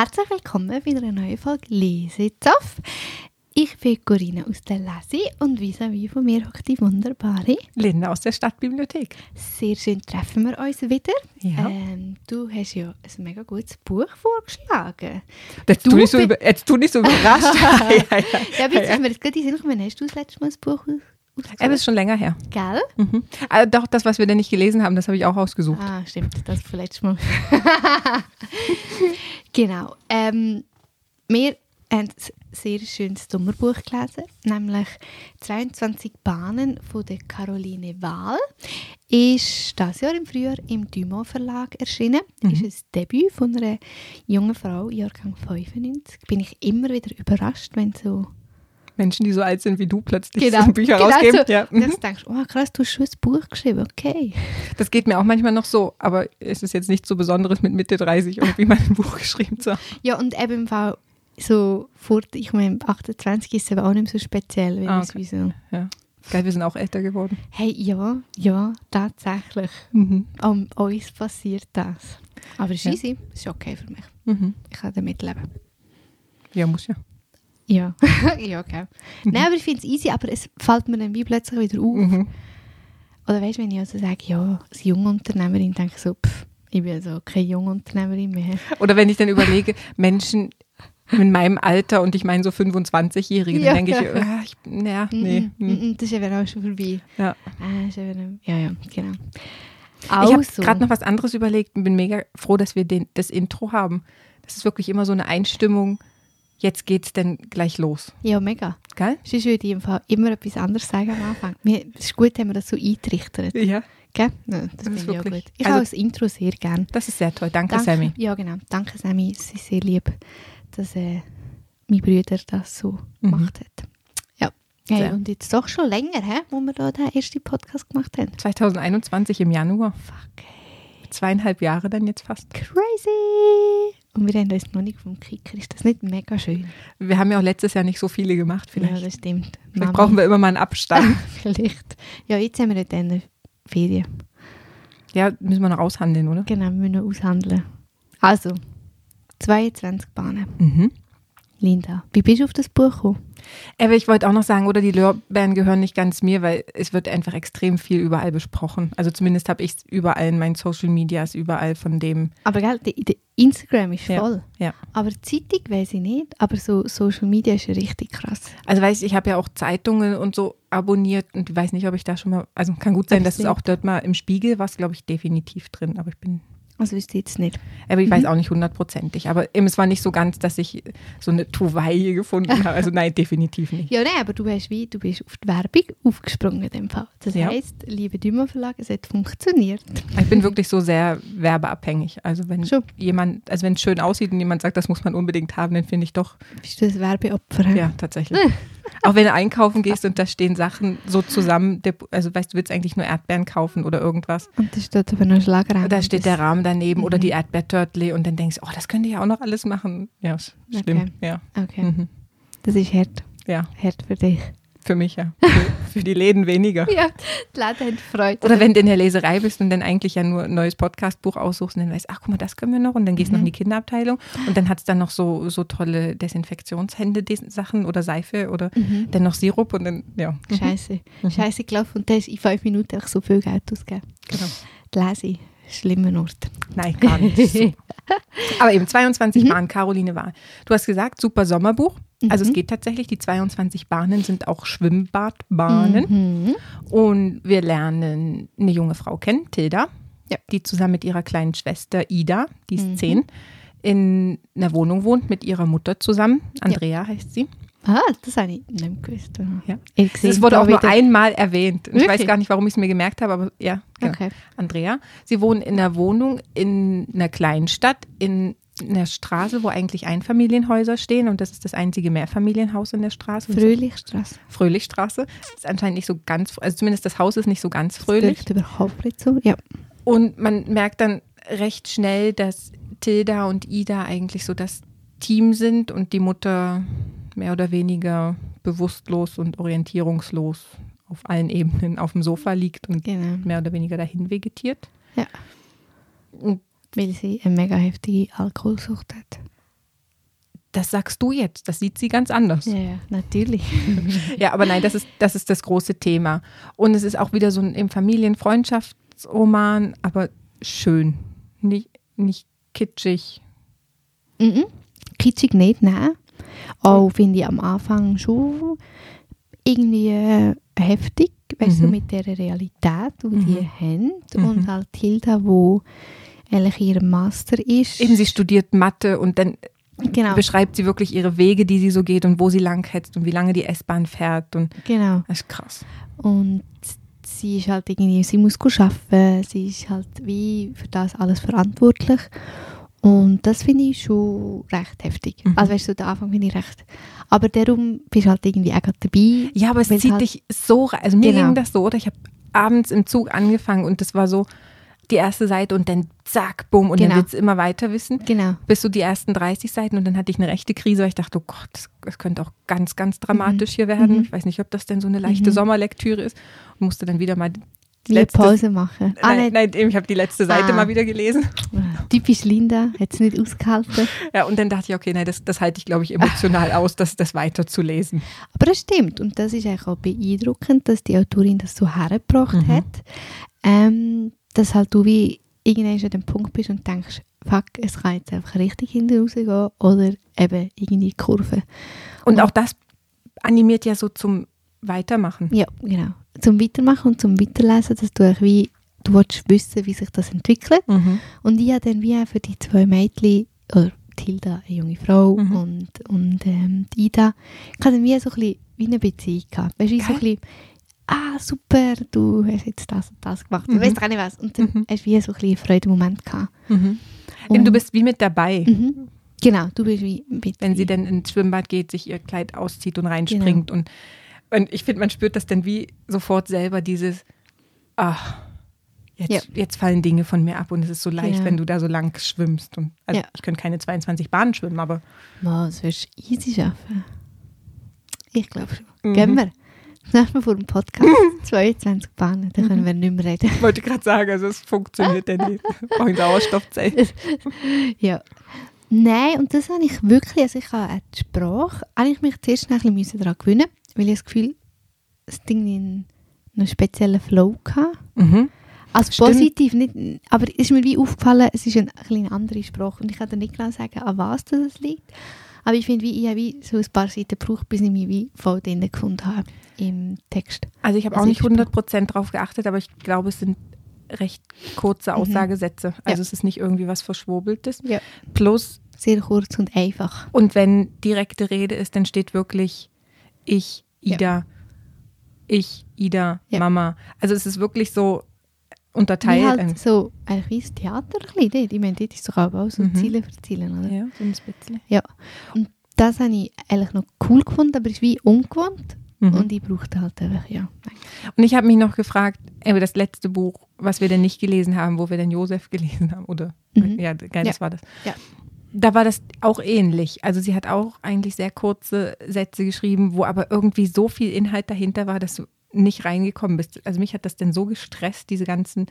Herzlich willkommen bei einer neuen Folge Lesezoff. Ich bin Corinna aus der Lesi und vis-à-vis von mir hockt die wunderbare Linda aus der Stadtbibliothek. Sehr schön treffen wir uns wieder. Ja. Ähm, du hast ja ein mega gutes Buch vorgeschlagen. Jetzt Du tu nicht so, über, jetzt nicht so überrascht. ja, ja, ja. Ja, bitte, ist mir jetzt gerade in den Sinn gekommen, hast du das letzte Mal ein Buch Aber ausgesucht? ist schon länger her. Gell? Mhm. Ah, doch, das, was wir denn nicht gelesen haben, das habe ich auch ausgesucht. Ah, stimmt, das vom letzten Mal. genau. Ähm, wir haben ein sehr schönes Sommerbuch gelesen, nämlich 22 Bahnen von der Caroline Wahl. Ist das Jahr im Frühjahr im Dumont Verlag erschienen. Ist ein Debüt von einer jungen Frau, Jahrgang 95. Bin ich immer wieder überrascht, wenn so Menschen, die so alt sind wie du, plötzlich Genau, so Bücher genau rausgeben. so. Ja. Und mhm. denkst du, oh krass, du hast schon ein Buch geschrieben, okay. Das geht mir auch manchmal noch so, aber es ist jetzt nichts so Besonderes mit Mitte 30 irgendwie mal ein Buch geschrieben zu haben. Ja, und eben im Fall so vor, ich meine, 28 ist es eben auch nicht so speziell, weil Ah, okay. so, Ja. Geil, wir sind auch älter geworden. hey, ja, ja, tatsächlich, Mhm. an uns passiert das. Aber es ist Ja. easy, es ist okay für mich. Mhm. Ich kann damit leben. Ja, muss ja. Ja, ja, okay. Nein, aber ich finde es easy, aber es fällt mir dann wie plötzlich wieder auf. Mhm. Oder weißt du, wenn ich also sage, ja, als Jungunternehmerin, denke ich so, pff, ich bin also keine Jungunternehmerin mehr. Oder wenn ich dann überlege, Menschen in meinem Alter und ich meine so 25-Jährige, Ja, dann denke ich, ja. ah, ich, ja, nee. Mm, mm, Das ist eben auch schon vorbei. Ja. Ah, ja, ja, genau. Ich habe Also. gerade noch was anderes überlegt und bin mega froh, dass wir den, das Intro haben. Das ist wirklich immer so eine Einstimmung. Jetzt geht's denn gleich los. Ja, mega. Geil? Sonst würde ich im Fall immer etwas anderes sagen am Anfang. Wir- Es ist gut, haben wir das so eingerichtet. Ja. Gell? Ja, das ist finde ich auch wirklich- gut. Ich also- habe das Intro sehr gern. Das ist sehr toll. Danke, Sammy. Ja, genau. Danke, Sammy. Es ist sehr lieb, dass äh, mein Bruder das so Mhm. gemacht hat. Ja. Hey, und jetzt doch schon länger, hä, wo wir da den ersten Podcast gemacht haben. 2021 im Januar. Fuck, Zweieinhalb Jahre dann jetzt fast. crazy. Und wir haben uns noch nicht vom Kicker. Ist das nicht mega schön? Wir haben ja auch letztes Jahr nicht so viele gemacht. Vielleicht, Ja, das stimmt. vielleicht Mami. brauchen wir immer mal einen Abstand. Vielleicht. Ja, jetzt haben wir dann Ferien. ja, müssen wir noch aushandeln, oder? Genau, wir müssen noch aushandeln. Also, 22 Bahnen. Mhm. Linda, wie bist du auf das Buch gekommen? Aber ich wollte auch noch sagen, oder die Lorbeeren gehören nicht ganz mir, weil es wird einfach extrem viel überall besprochen. Also zumindest habe ich es überall in meinen Social Medias, überall von dem. Aber gell, die, die Instagram ist Ja, voll. ja. Aber die Zeitung weiß ich nicht. Aber so Social Media ist ja richtig krass. Also weiß ich, ich habe ja auch Zeitungen und so abonniert und weiß nicht, ob ich da schon mal, also kann gut sein, dass es auch dort mal im Spiegel war, glaube ich, definitiv drin, aber ich bin, Also wüsste ich jetzt nicht. aber ich Mhm. weiß auch nicht hundertprozentig, aber eben, es war nicht so ganz, dass ich so eine Tuwei gefunden habe, also nein, definitiv nicht. Ja, nein, aber du, hast wie, du bist auf die Werbung aufgesprungen in dem Fall. Das Ja. heisst, liebe Dümer Verlag, es hat funktioniert. Ich bin wirklich so sehr werbeabhängig, also wenn Schon. jemand, also wenn es schön aussieht und jemand sagt, das muss man unbedingt haben, dann finde ich doch, Bist du das Werbeopfer? ja, tatsächlich. Auch wenn du einkaufen gehst und da stehen Sachen so zusammen, also weißt du, willst eigentlich nur Erdbeeren kaufen oder irgendwas. Und da steht aber ein Schlagrahmen. Da steht der Rahmen daneben oder Mhm. die Erdbeertörtle und dann denkst du, oh, das könnte ja auch noch alles machen. Ja, sch- schlimm. Okay. Ja. Okay, Mhm. das ist hart. ja, Hart für dich. für mich ja. Für, für die Läden weniger. Ja, haben Freude. Oder wenn du in der Leserei bist und dann eigentlich ja nur ein neues Podcastbuch aussuchst und dann weißt, ach guck mal, das können wir noch und dann gehst du noch in die Kinderabteilung und dann hat es dann noch so, so tolle Desinfektionshände-Sachen oder Seife oder Mhm. dann noch Sirup und dann, ja. Mhm. Scheiße. Scheiße gelaufen und da hast in fünf Minuten auch so viel Geld ausgegeben. Genau. Die Lese, schlimmer Ort. Nein, gar nicht. Aber eben 22 Bahnen, Caroline Wahl. Du hast gesagt, super Sommerbuch. Also es geht tatsächlich, die 22 Bahnen sind auch Schwimmbadbahnen. Mhm. Und wir lernen eine junge Frau kennen, Tilda, Ja. die zusammen mit ihrer kleinen Schwester Ida, die ist Mhm. zehn, in einer Wohnung wohnt mit ihrer Mutter zusammen. Andrea heißt sie. Ah, das habe ich nicht gewusst. Ja. Ich sehe Es wurde auch nur wieder- einmal erwähnt. Ich weiß gar nicht, warum ich es mir gemerkt habe, aber ja, genau. Okay. Andrea. Sie wohnen in einer Wohnung in einer Kleinstadt, in einer Straße, wo eigentlich Einfamilienhäuser stehen und das ist das einzige Mehrfamilienhaus in der Straße. Fröhlichstraße. Fröhlichstraße. Das ist anscheinend nicht so ganz, also zumindest das Haus ist nicht so ganz Das fröhlich. dürfte überhaupt nicht so. Ja. Und man merkt dann recht schnell, dass Tilda und Ida eigentlich so das Team sind und die Mutter mehr oder weniger bewusstlos und orientierungslos auf allen Ebenen auf dem Sofa liegt und Genau. mehr oder weniger dahin vegetiert. Ja. Und Weil sie eine mega heftige Alkoholsucht hat. das sagst du jetzt, das sieht sie ganz anders. Ja, ja, natürlich. Ja, aber nein, das ist, das ist das große Thema. Und es ist auch wieder so ein im Familienfreundschaftsroman, aber schön. Nicht, nicht kitschig. Mhm. Kitschig nicht, nein. Auch finde ich am Anfang schon irgendwie äh, heftig, weißt du, Mhm. mit der Realität, die Mhm. die haben. Mhm. Und halt Hilda, wo eigentlich ihr Master ist. Eben, sie studiert Mathe und dann genau, beschreibt sie wirklich ihre Wege, die sie so geht und wo sie lang hetzt und wie lange die S-Bahn fährt. Und genau. das ist krass. Und sie ist halt irgendwie, sie muss arbeiten, sie ist halt wie für das alles verantwortlich. Und das finde ich schon recht heftig. Mhm. Also weißt du, der Anfang finde ich recht. Aber darum bist du halt irgendwie auch gerade dabei. Ja, aber es zieht halt- dich so rein. Also mir Genau. ging das so, oder ich habe abends im Zug angefangen und das war so die erste Seite und dann zack, bumm und Genau. dann willst du immer weiter wissen. Genau. Bis so die ersten 30 Seiten und dann hatte ich eine rechte Krise, weil ich dachte, oh Gott, das, das könnte auch ganz, ganz dramatisch hier werden. Mhm. Ich weiß nicht, ob das denn so eine leichte Mhm. Sommerlektüre ist. Und musste dann wieder mal die letzte, Pause machen. Ah, nein, nein, ich habe die letzte Seite Ah. mal wieder gelesen. Typisch Linda, hat es nicht ausgehalten. Ja, und dann dachte ich, okay, nein, das, das halte ich, glaube ich, emotional aus, das, das weiterzulesen. Aber das stimmt. Und das ist eigentlich auch beeindruckend, dass die Autorin das so hergebracht Mhm. hat. Ähm, dass halt du wie irgendwann an dem Punkt bist und denkst, fuck, es kann jetzt einfach richtig hinten rausgehen oder eben irgendwie Kurve. Und Und- auch das animiert ja so zum Weitermachen. Ja, genau. Zum Weitermachen und zum Weiterlesen, dass du wie, du willst wissen, wie sich das entwickelt. Mhm. Und ich habe dann wie auch für die zwei Mädchen, oder die Hilda, eine junge Frau, Mhm. und, und ähm, die Ida, ich hatte dann wie so ein bisschen wie eine Beziehung gehabt. Weißt du, wie so ein bisschen, ah, super, du hast jetzt das und das gemacht. Mhm. Du weißt gar nicht was. Und dann Mhm. hast du wie so ein bisschen Freudemoment gehabt. Mhm. Und, du bist wie mit dabei. Mhm. Genau, du bist wie mit wenn sie dann ins Schwimmbad geht, sich ihr Kleid auszieht und reinspringt. Genau. Und, und ich finde, man spürt das dann wie sofort selber, dieses, ach, jetzt, Ja. jetzt fallen Dinge von mir ab und es ist so leicht, Genau. wenn du da so lang schwimmst. Und, also Ja. ich könnte keine 22 Bahnen schwimmen, aber Wow, das wirst du easy schaffen. Ich glaube schon. Mhm. Gehen wir. Das nächste Mal vor dem Podcast 22 Bahnen, dann können wir nicht mehr reden. ich wollte gerade sagen, also es funktioniert ja nicht. Auch in Sauerstoffzeit. Ja. Nein, und das habe ich wirklich, also ich habe die Sprache, eigentlich mich zuerst ein bisschen daran gewöhnen, weil ich das Gefühl, das Ding in einen speziellen Flow hatte. Mhm. Also Stimmt. positiv, nicht, aber es ist mir wie aufgefallen, es ist eine kleine andere Sprache und ich kann dir nicht genau sagen, an was das liegt. Aber ich finde, wie, ich habe wie so ein paar Seiten gebraucht, bis ich mich wie voll drin gefunden habe im Text. Also ich habe auch Also nicht ich- 100% drauf geachtet, aber ich glaube, es sind recht kurze Mhm. Aussagesätze. Also es ist nicht irgendwie was Verschwurbeltes. Ja. Plus Sehr kurz und einfach. Und wenn direkte Rede ist, dann steht wirklich ich, Ja. Ida, ich, Ida, Ja. Mama. Also es ist wirklich so unterteilt. halt so, eigentlich wie das Theater ein bisschen. Ich meine, dort ist doch auch so Mhm. Ziele erzählen, oder? ja, so ein bisschen. Ja. Und das habe ich eigentlich noch cool gefunden, aber es ist wie ungewohnt. Mhm. Und ich brauchte halt einfach, ja. Und ich habe mich noch gefragt, über das letzte Buch, was wir denn nicht gelesen haben, wo wir denn Josef gelesen haben, oder? Mhm. Ja, geil, das Ja. war das. Ja. Da war das auch ähnlich. Also sie hat auch eigentlich sehr kurze Sätze geschrieben, wo aber irgendwie so viel Inhalt dahinter war, dass du nicht reingekommen bist. Also mich hat das denn so gestresst, diese ganzen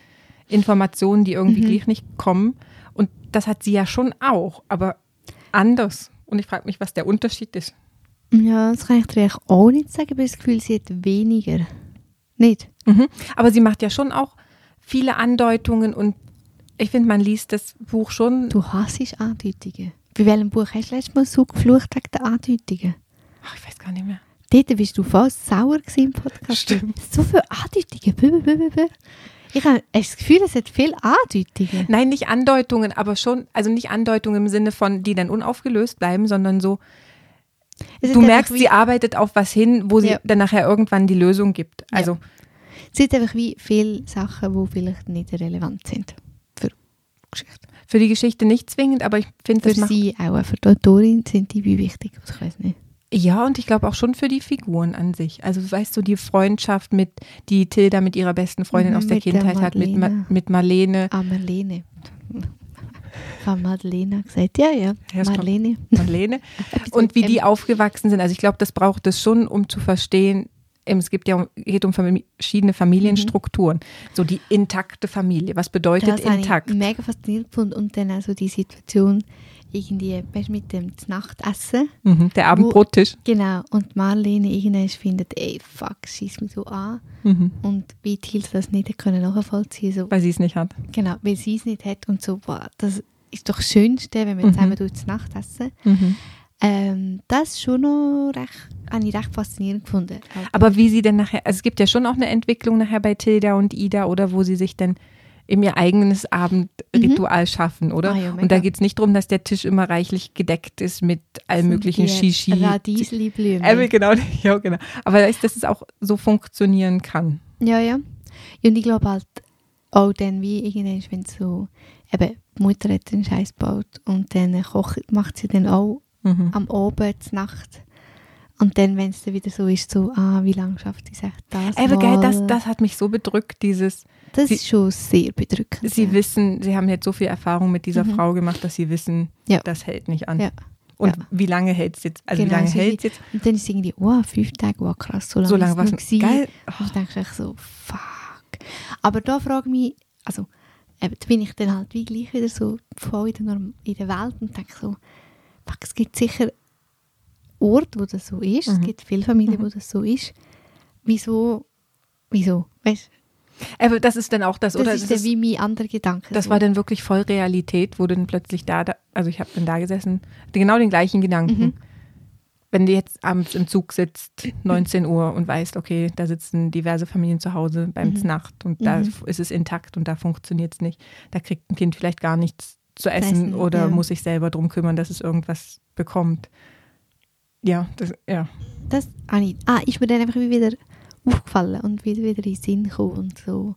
Informationen, die irgendwie Mhm. gleich nicht kommen. Und das hat sie ja schon auch, aber anders. Und ich frage mich, was der Unterschied ist. Ja, das kann ich dir auch nicht sagen, aber das Gefühl, sie hat weniger. Nicht? Mhm. Aber sie macht ja schon auch viele Andeutungen und ich finde, man liest das Buch schon. Du hasst Andeutungen. Bei welchem Buch hast du letztes Mal so geflucht wegen der Andeutungen? Ach, ich weiß gar nicht mehr. Dort bist du fast sauer gewesen im Podcast. Stimmt. So viele Andeutungen. Bü, bü, bü. Ich habe das Gefühl, es hat viele Andeutungen. Nein, nicht Andeutungen, aber schon, also nicht Andeutungen im Sinne von, die dann unaufgelöst bleiben, sondern so, du merkst, sie arbeitet auf was hin, wo sie Ja. dann nachher irgendwann die Lösung gibt. Also, es hat einfach wie viele Sachen, die vielleicht nicht relevant sind Geschichte. für die Geschichte nicht zwingend, aber ich finde, Für das macht. sie auch, für die Autorin sind die wie wichtig. Ich weiß nicht. Ja, und ich glaube auch schon für die Figuren an sich. Also, weißt du, die Freundschaft mit, die Tilda mit ihrer besten Freundin aus der mit der Kindheit hat, mit, Ma Marlene. mit Marlene. Ah, Marlene. Habe Madeleine gesagt. Ja, ja. Ja. Marlene. Marlene. und wie die aufgewachsen sind. Also ich glaube, das braucht es schon, um zu verstehen, ähm, es gibt ja geht um verschiedene Familienstrukturen. So die intakte Familie. Was bedeutet das intakt? ich mega faszinierend gefunden. Und dann also die Situation irgendwie, weißt mit dem Nachtessen. Mhm. Der Abendbrottisch. Genau. Und Marlene irgendwann findet, ey, fuck, schieß mich so an. Mhm. Und wie Hills das nicht können nachvollziehen so, Weil sie es nicht hat. Genau, weil sie es nicht hat und so, boah, das ist doch das Schönste, wenn wir Mhm. zusammen durch die Nacht essen. Mhm. Ähm, das ist schon noch recht, habe ich recht faszinierend gefunden. Also, Aber wie sie denn nachher, also es gibt ja schon auch eine Entwicklung nachher bei Tilda und Ida, oder wo sie sich dann eben ihr eigenes Abendritual schaffen, oder? Ah ja, und da geht es nicht darum, dass der Tisch immer reichlich gedeckt ist mit allen möglichen Shishi. Radiesli-Blümchen. Äh, genau, ja, genau. Aber dass es auch so funktionieren kann. Ja, ja. Und ich glaube halt auch dann, wie irgendwann, wenn so, eben, die Mutter hat den Scheiß gebaut und dann kocht, macht sie dann auch Mhm. am Abend, zur Nacht. Und dann, wenn es dann wieder so ist, so, ah, wie lange schafft sie das? Aber gell, das, mal? das hat mich so bedrückt, dieses, das sie- ist schon sehr bedrückend. sie ja. wissen, sie haben jetzt so viel Erfahrung mit dieser Mhm. Frau gemacht, dass sie wissen, Ja. das hält nicht an. Ja. Und Ja. wie lange hält es jetzt? Also Genau, wie lange so hält es jetzt? Und dann ist irgendwie, oh, fünf Tage, wow, krass, so lange So lange war es geil. Und du denkst echt so, fuck. Aber da frage ich mich, also, eben, da bin ich dann halt wie gleich wieder so voll in der, Norm in der Welt und denke so, es gibt sicher Orte, wo das so ist, es Mhm. gibt viele Familien, Mhm. wo das so ist. Wieso, wieso, weißt Aber das ist dann auch das, das oder? ist Das ist- wie mein anderer Gedanke. Das so. war dann wirklich voll Realität, wo dann plötzlich da, da also ich habe dann da gesessen, hatte genau den gleichen Gedanken. Mhm. Wenn du jetzt abends im Zug sitzt, 19 Uhr und weißt, okay, da sitzen diverse Familien zu Hause beim Mhm. Znacht und da Mhm. ist es intakt und da funktioniert es nicht. Da kriegt ein Kind vielleicht gar nichts zu essen, Essen, oder ja. muss sich selber drum kümmern, dass es irgendwas bekommt. Ja, das, ja. Das, ah, ah, ist mir dann einfach wieder aufgefallen und wieder, wieder in den Sinn gekommen und so.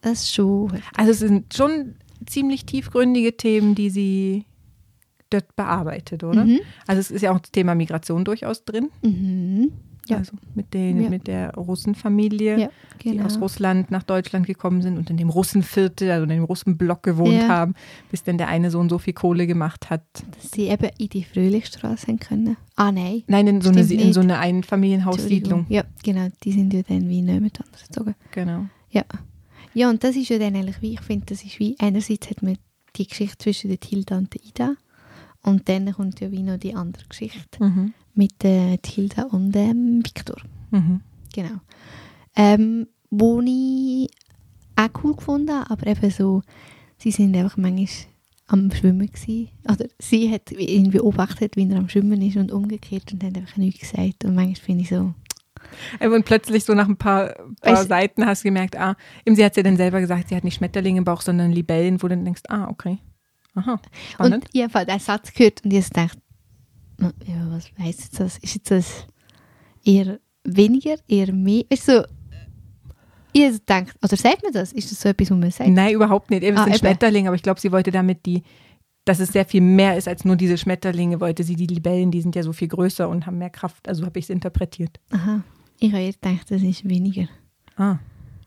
Das ist schon... Also es sind schon ziemlich tiefgründige Themen, die sie dort bearbeitet, oder? Mhm. Also es ist ja auch das Thema Migration durchaus drin. Mhm. Ja. Also mit, den, Ja. mit der Russenfamilie, Ja, die genau. aus Russland nach Deutschland gekommen sind und in dem Russenviertel, also in dem Russenblock gewohnt haben, bis dann der eine Sohn so viel Kohle gemacht hat. Dass sie eben in die Fröhlichstraße haben können. Ah, nein. Nein, in so eine, in so eine Einfamilienhaussiedlung. Ja, genau. Die sind ja dann wie niemand anders gezogen. Genau. Ja. Ja, und das ist ja dann eigentlich wie, ich finde, das ist wie, einerseits hat man die Geschichte zwischen der Tilda und der Ida und dann kommt ja wie noch die andere Geschichte Mhm. Mit der Tilda und dem Viktor. Mhm. Genau. Ähm, wo ich auch cool gefunden habe, aber eben so, sie sind einfach manchmal am Schwimmen gewesen. Oder sie hat ihn beobachtet, wie er am Schwimmen ist und umgekehrt und hat einfach nichts gesagt. Und manchmal finde ich so, Und plötzlich so nach ein paar, paar Seiten hast du gemerkt, ah, eben sie hat ja dann selber gesagt, sie hat nicht Schmetterlinge im Bauch, sondern Libellen, wo du dann denkst, ah, okay. Aha, spannend. Und ich habe halt einen Satz gehört und ich gedacht, na, ja, was heisst das? Ist jetzt das eher weniger, eher mehr? Du, so, habe gedacht, oder sagt man das? Ist das so etwas, was man sagt? Nein, überhaupt nicht. Eben, Ah, sind. Schmetterlinge, aber ich glaube, sie wollte damit die, dass es sehr viel mehr ist als nur diese Schmetterlinge, wollte sie die Libellen, die sind ja so viel größer und haben mehr Kraft. Also habe ich es interpretiert. Aha. Ich habe jetzt gedacht, das ist weniger. Ah,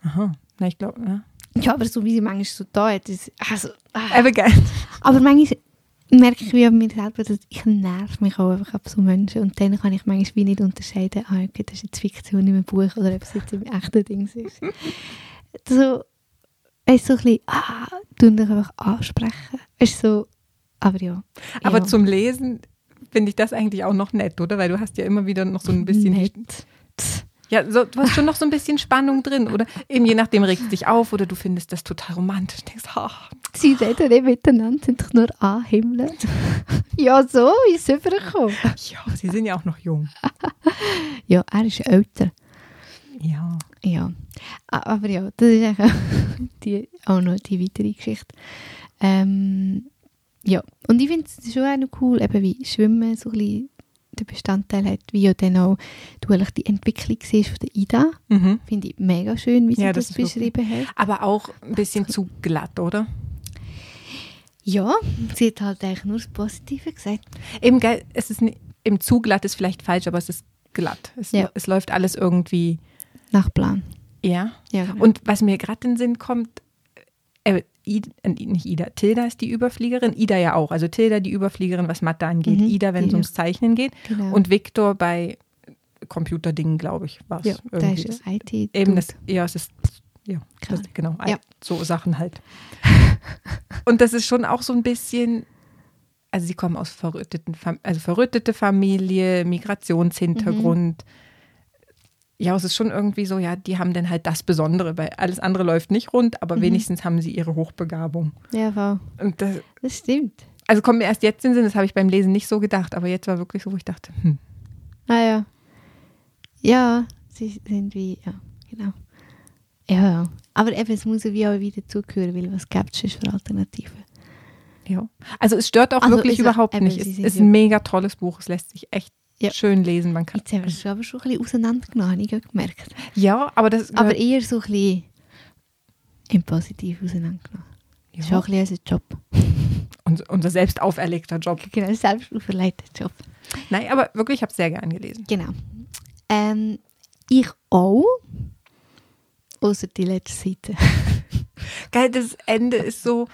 aha. Na, ich glaube, ja. Ja, aber so wie sie manchmal so da ist, also, ah. Aber geil. Aber manchmal merke ich wie an mir selber, dass ich nerv mich auch einfach ab so Menschen und dann kann ich manchmal wie nicht unterscheiden, ah, okay, das ist jetzt Fiktion in einem Buch oder ob es jetzt im echten Ding ist. so, weißt so ein bisschen, ah, tun dich einfach ansprechen. Ist so, aber ja. Aber ja. zum Lesen finde ich das eigentlich auch noch nett, oder? Weil du hast ja immer wieder noch so ein bisschen. Nett. Ja, so, du hast schon noch so ein bisschen Spannung drin, oder? Eben je nachdem regt es dich auf oder du findest das total romantisch. Denkst, ah, Sie reden nicht miteinander, sind doch nur anhimmeln. ja, so ist es übergekommen. ja, sie sind ja auch noch jung. Ja, er ist älter. Ja. Ja, aber ja, das ist eigentlich die, auch noch die weitere Geschichte. Ähm, ja, und ich finde es schon auch noch cool, eben wie Schwimmen so ein bisschen den Bestandteil hat, wie ja dann auch du eigentlich die Entwicklung siehst von der Ida. Mhm. Finde ich mega schön, wie sie Ja, das, das beschrieben hat. Aber auch ein bisschen zu glatt, oder? Ja, sie hat halt eigentlich nur das Positive gesagt. Eben, geil, es ist nicht, im zu glatt ist vielleicht falsch, aber es ist glatt. Es, Ja. es läuft alles irgendwie, Nach Plan. ja. Ja, genau. Und was mir gerade in den Sinn kommt, Ida, äh, nicht Ida, Tilda ist die Überfliegerin, Ida ja auch. Also Tilda die Überfliegerin, was Mathe angeht, Mhm, Ida, wenn es ums Zeichnen geht genau. und Viktor bei Computerdingen, glaube ich, war es ja, da ist ja IT. Eben das, ja, es ist, ja, das, genau, Ja. so Sachen halt. Und das ist schon auch so ein bisschen, also sie kommen aus verrütteten, Fam- also verrüttete Familie, Migrationshintergrund. Ja, es ist schon irgendwie so, ja, die haben dann halt das Besondere, weil alles andere läuft nicht rund, aber wenigstens haben sie ihre Hochbegabung. Ja, voll. Und das, Das stimmt. also kommt mir erst jetzt in den Sinn, das habe ich beim Lesen nicht so gedacht, aber jetzt war wirklich so, wo ich dachte, hm, Ah ja. Ja, sie sind wie, ja, genau. Ja. Aber eben, es muss ja wie auch wieder zugehören, weil was gibt es für Alternativen? ja. Also es stört auch Also wirklich überhaupt eben, nicht. Es ist ein mega tolles Buch, es lässt sich echt Ja. schön lesen. Man kann, Jetzt haben wir es aber schon ein bisschen auseinandergenommen, habe ich gemerkt. ja, aber das Aber eher so ein bisschen im Positiv auseinandergenommen. Das ist ja, auch ein bisschen unser Job. unser, unser selbst auferlegter Job. Genau, selbst auferlegter Job. Nein, aber wirklich, ich habe es sehr gern gelesen. Genau. Ähm, ich auch. Außer die letzte Seite. Geil, das Ende ist so.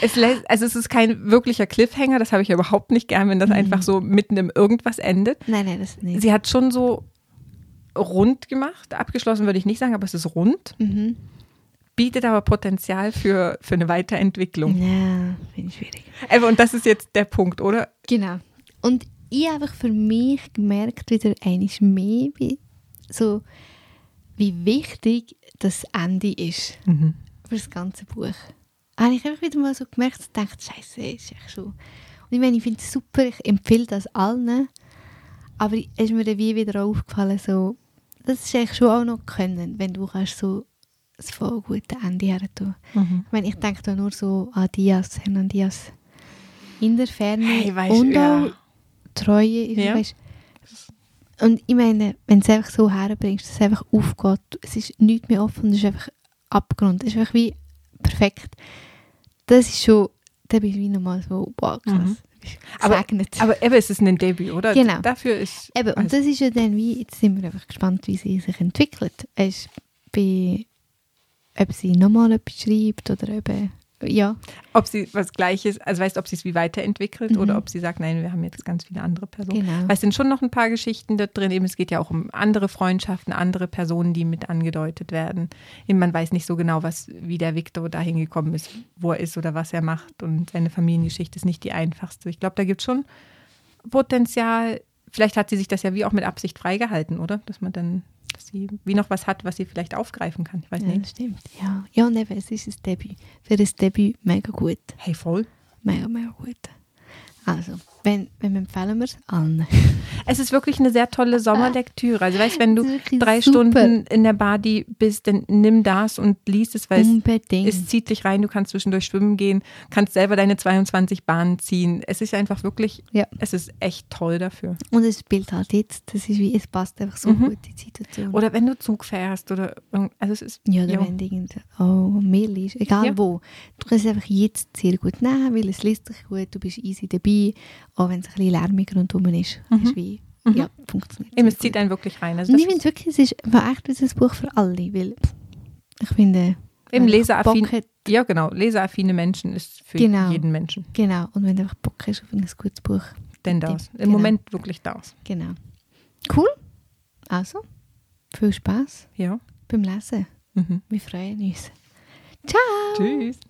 Es also es ist kein wirklicher Cliffhanger, das habe ich ja überhaupt nicht gern, wenn das einfach so mitten im irgendwas endet. nein, nein, das nicht. Sie hat schon so rund gemacht, abgeschlossen würde ich nicht sagen, aber es ist rund, Mhm. bietet aber Potenzial für, für eine Weiterentwicklung. Ja, finde ich schwierig. Aber, und das ist jetzt der Punkt, oder? Genau. Und ich habe einfach für mich gemerkt, wieder eines mehr, wie, so, wie wichtig das Ende ist Mhm. für das ganze Buch. Habe ich einfach wieder mal so gemerkt und gedacht, Scheiße, ist echt so. Und ich meine, ich finde es super, ich empfehle das allen. Aber es ist mir dann wie wieder aufgefallen, so, das ist eigentlich schon auch noch können, wenn du kannst so ein voll gutes Ende her tun. Mhm. Ich meine, ich denke da nur so an Diaz, Hernan Diaz. In der Ferne Hey, weißt und ja. auch Treue. ist, Ja. Weißt, und ich meine, wenn du es einfach so herbringst, dass es einfach aufgeht, es ist nichts mehr offen, es ist einfach Abgrund. Es ist einfach wie perfekt. Das ist schon, da bin ich wie nochmal so, wow, krass. Mhm. Aber-. Aber eben, es ist ein Debüt, oder? Genau. Dafür ist. Eben, und also- das ist ja dann wie, jetzt sind wir einfach gespannt, wie sie sich entwickelt. Es ist bei, ob sie nochmal etwas schreibt oder eben, ja. ob sie was Gleiches, also weißt, ob sie es wie weiterentwickelt Mhm. oder ob sie sagt, nein, wir haben jetzt ganz viele andere Personen. Genau. Weil es sind schon noch ein paar Geschichten da drin. Eben, es geht ja auch um andere Freundschaften, andere Personen, die mit angedeutet werden. Eben, man weiß nicht so genau, was, wie der Victor dahin gekommen ist, wo er ist oder was er macht. Und seine Familiengeschichte ist nicht die einfachste. Ich glaube, da gibt es schon Potenzial. Vielleicht hat sie sich das ja wie auch mit Absicht freigehalten, oder? Dass man dann, dass sie wie noch was hat, was sie vielleicht aufgreifen kann. Ich weiß Ja, nicht. das stimmt. Ja, ja und eben, es ist ein Debüt. Für ein Debüt mega gut. Hey, voll. Mega, mega gut. Also, wenn, wenn empfehlen wir es allen. Es ist wirklich eine sehr tolle Sommerlektüre. Also weißt, wenn du drei super. Stunden in der Badi bist, dann nimm das und liest es, weil es, Unbedingt. es zieht dich rein. Du kannst zwischendurch schwimmen gehen, kannst selber deine 22 Bahnen ziehen. Es ist einfach wirklich, Ja. es ist echt toll dafür. und es spielt halt jetzt, das ist wie, es passt einfach so Mhm. gut, die Situation. Oder wenn du Zug fährst oder also es ist ja, oder ja. wenn du irgend, oh, mehr liest, egal Ja. wo. Du kannst es einfach jetzt sehr gut nehmen, weil es liest sich gut, du bist easy dabei, auch wenn es ein bisschen lärmig rundherum ist. Mhm. ist wie, mhm. Ja, funktioniert. Immer zieht einen wirklich rein. Also ich finde es wirklich, es ist war echt ein Buch für alle, weil ich finde... Eben leseraffin, ja genau, leseraffine Menschen ist für genau, jeden Menschen. Genau, und wenn du einfach Bock hast auf ein gutes Buch. Dann das, im genau. Moment wirklich das. Genau. Cool, also viel Spaß ja. beim Lesen. Mhm. Wir freuen uns. Ciao! Tschüss!